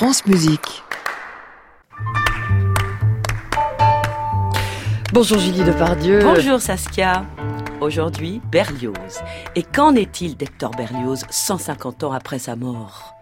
France Musique. Bonjour Julie Depardieu. Bonjour Saskia. Aujourd'hui, Berlioz. Et qu'en est-il d'Hector Berlioz 150 ans après sa mort?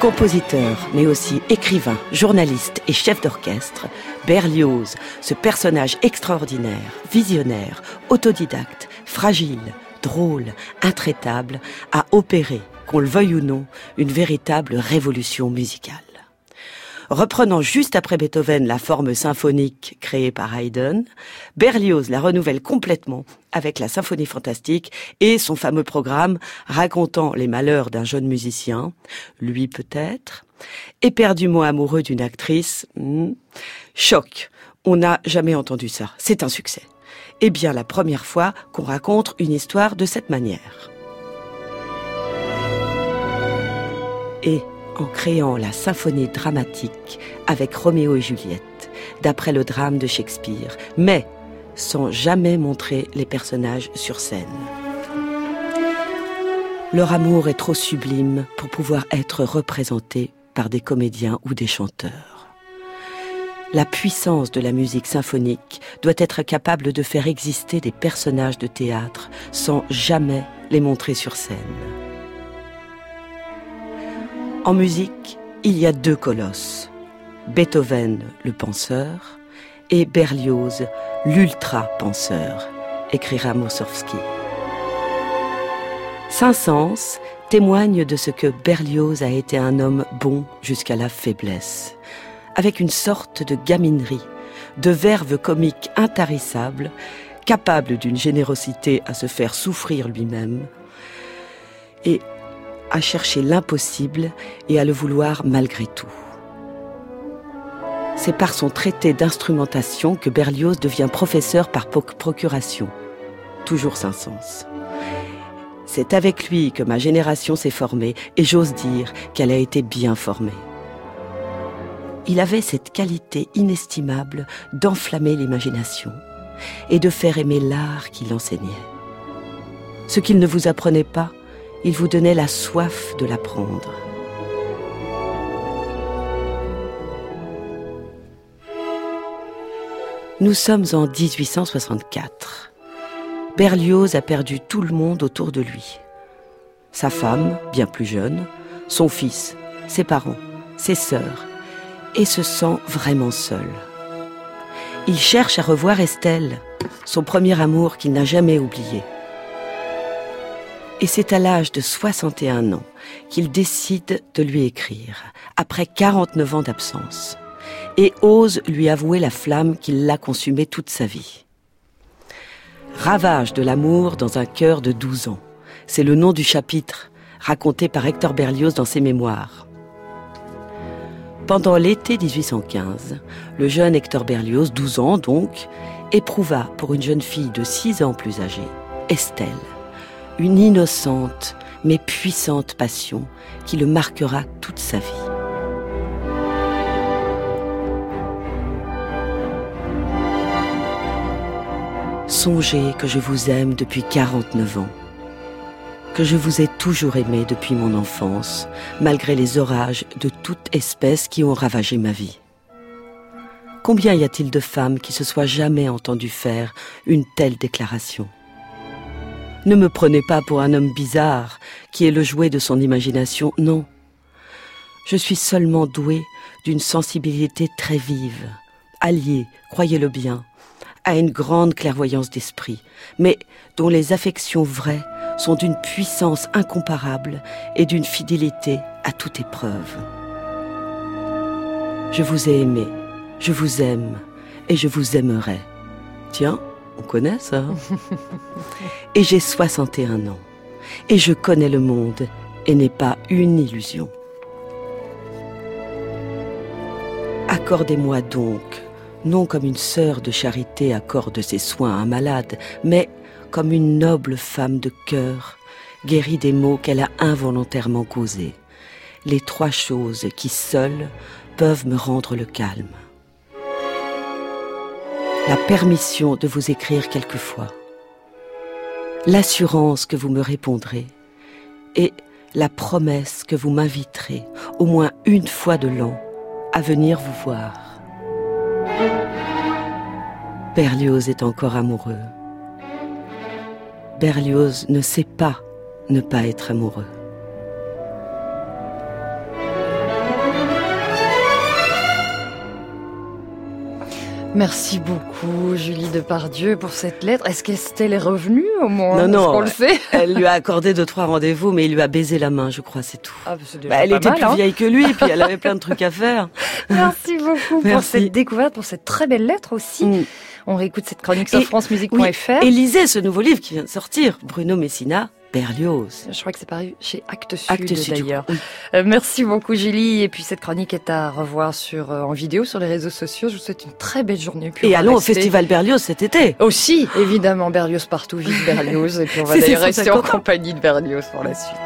Compositeur, mais aussi écrivain, journaliste et chef d'orchestre, Berlioz, ce personnage extraordinaire, visionnaire, autodidacte, fragile, drôle, intraitable, a opéré, qu'on le veuille ou non, une véritable révolution musicale. Reprenant juste après Beethoven la forme symphonique créée par Haydn, Berlioz la renouvelle complètement avec la symphonie fantastique et son fameux programme racontant les malheurs d'un jeune musicien, lui peut-être, éperdument amoureux d'une actrice. Hmm, choc. On n'a jamais entendu ça. C'est un succès. Eh bien, la première fois qu'on raconte une histoire de cette manière. Et en créant la symphonie dramatique avec Roméo et Juliette, d'après le drame de Shakespeare, mais sans jamais montrer les personnages sur scène. Leur amour est trop sublime pour pouvoir être représenté par des comédiens ou des chanteurs. La puissance de la musique symphonique doit être capable de faire exister des personnages de théâtre sans jamais les montrer sur scène. En musique, il y a deux colosses. Beethoven, le penseur, et Berlioz, l'ultra-penseur, écrira Mossowski. Saint-Saëns témoigne de ce que Berlioz a été un homme bon jusqu'à la faiblesse, avec une sorte de gaminerie, de verve comique intarissable, capable d'une générosité à se faire souffrir lui-même, et à chercher l'impossible et à le vouloir malgré tout. C'est par son traité d'instrumentation que Berlioz devient professeur par procuration. Toujours Saint-Saëns. C'est avec lui que ma génération s'est formée et j'ose dire qu'elle a été bien formée. Il avait cette qualité inestimable d'enflammer l'imagination et de faire aimer l'art qu'il enseignait. Ce qu'il ne vous apprenait pas, il vous donnait la soif de l'apprendre. Nous sommes en 1864. Berlioz a perdu tout le monde autour de lui. Sa femme, bien plus jeune, son fils, ses parents, ses sœurs, et se sent vraiment seul. Il cherche à revoir Estelle, son premier amour qu'il n'a jamais oublié. Et c'est à l'âge de 61 ans qu'il décide de lui écrire, après 49 ans d'absence, et ose lui avouer la flamme qui l'a consumé toute sa vie. Ravage de l'amour dans un cœur de 12 ans, c'est le nom du chapitre raconté par Hector Berlioz dans ses mémoires. Pendant l'été 1815, le jeune Hector Berlioz, 12 ans donc, éprouva pour une jeune fille de 6 ans plus âgée, Estelle, une innocente mais puissante passion qui le marquera toute sa vie. Songez que je vous aime depuis 49 ans, que je vous ai toujours aimé depuis mon enfance, malgré les orages de toute espèce qui ont ravagé ma vie. Combien y a-t-il de femmes qui se soient jamais entendues faire une telle déclaration? Ne me prenez pas pour un homme bizarre qui est le jouet de son imagination, non. Je suis seulement doué d'une sensibilité très vive, alliée, croyez-le bien, à une grande clairvoyance d'esprit, mais dont les affections vraies sont d'une puissance incomparable et d'une fidélité à toute épreuve. Je vous ai aimé, je vous aime et je vous aimerai. Tiens, on connaît ça. et j'ai 61 ans. Et je connais le monde et n'ai pas une illusion. Accordez-moi donc, non comme une sœur de charité accorde ses soins à un malade, mais comme une noble femme de cœur, guérie des maux qu'elle a involontairement causés, les trois choses qui seules peuvent me rendre le calme. La permission de vous écrire quelquefois, l'assurance que vous me répondrez et la promesse que vous m'inviterez au moins une fois de l'an à venir vous voir. Berlioz est encore amoureux. Berlioz ne sait pas ne pas être amoureux. Merci beaucoup, Julie Depardieu, pour cette lettre. Est-ce qu'Estelle est revenue au moins Non, non. On le sait. Elle lui a accordé deux, trois rendez-vous, mais il lui a baisé la main, je crois, c'est tout. Ah, bah, Bah, elle était mal, plus hein. vieille que lui, puis elle avait plein de trucs à faire. Merci beaucoup pour cette découverte, pour cette très belle lettre aussi. Mm. On réécoute cette chronique sur francemusique.fr. Et lisez ce nouveau livre qui vient de sortir, Bruno Messina, Berlioz. Je crois que c'est paru chez Actes Sud, Actes Sud, d'ailleurs. oui. Euh, merci beaucoup Julie. Et puis cette chronique est à revoir sur euh, en vidéo sur les réseaux sociaux. Je vous souhaite une très belle journée. Puis Et allons au Festival Berlioz cet été. Aussi, évidemment, Berlioz partout, vive Berlioz. Et puis on va d'ailleurs rester en 150 ans. compagnie de Berlioz pour la suite.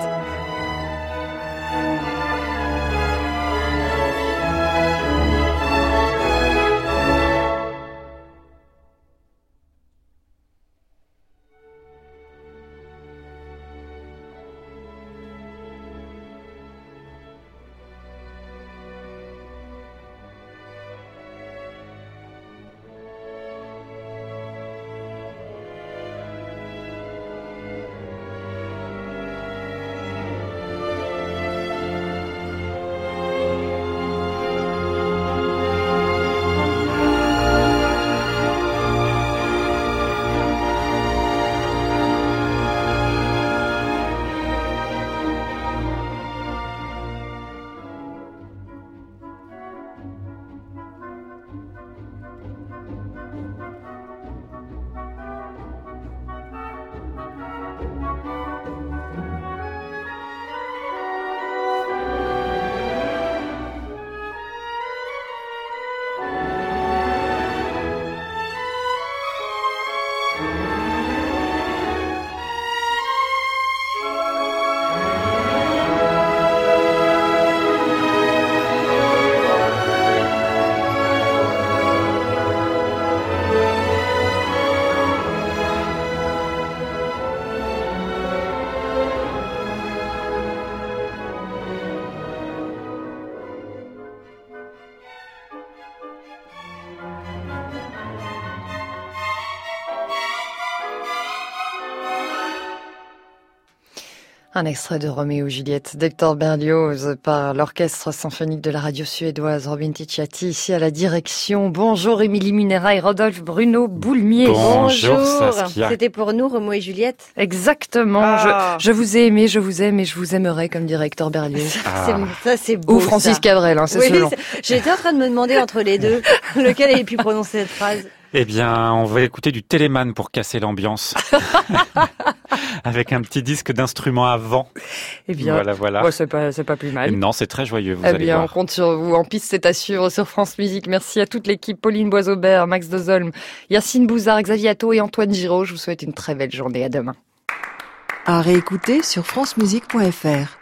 Un extrait de Roméo et Juliette d'Hector Berlioz par l'Orchestre symphonique de la radio suédoise Robin Ticciati, ici à la direction. Bonjour Émilie Munera et Rodolphe Bruno Boulmier. Bonjour. C'était pour nous, Romo et Juliette. Exactement. Ah. Je, je vous ai aimé, je vous aime et je vous aimerai, comme dirait Hector Berlioz. Ah. C'est- Ça, c'est beau. Ou Francis ça. Cabrel, hein, c'est Oui, J'étais en train de me demander entre les deux lequel avait pu prononcer cette phrase. Eh bien, on va écouter du Téléman pour casser l'ambiance. Avec un petit disque d'instruments avant. Eh bien, Voilà, voilà. ouais, c'est pas, c'est pas plus mal. Non, c'est très joyeux, vous Eh allez bien, on compte sur vous. En piste, c'est à suivre sur France Musique. Merci à toute l'équipe. Pauline Boisaubert, Max Dozolm, Yacine Bouzard, Xavier Atto et Antoine Giraud. Je vous souhaite une très belle journée. À demain. À réécouter sur francemusique.fr.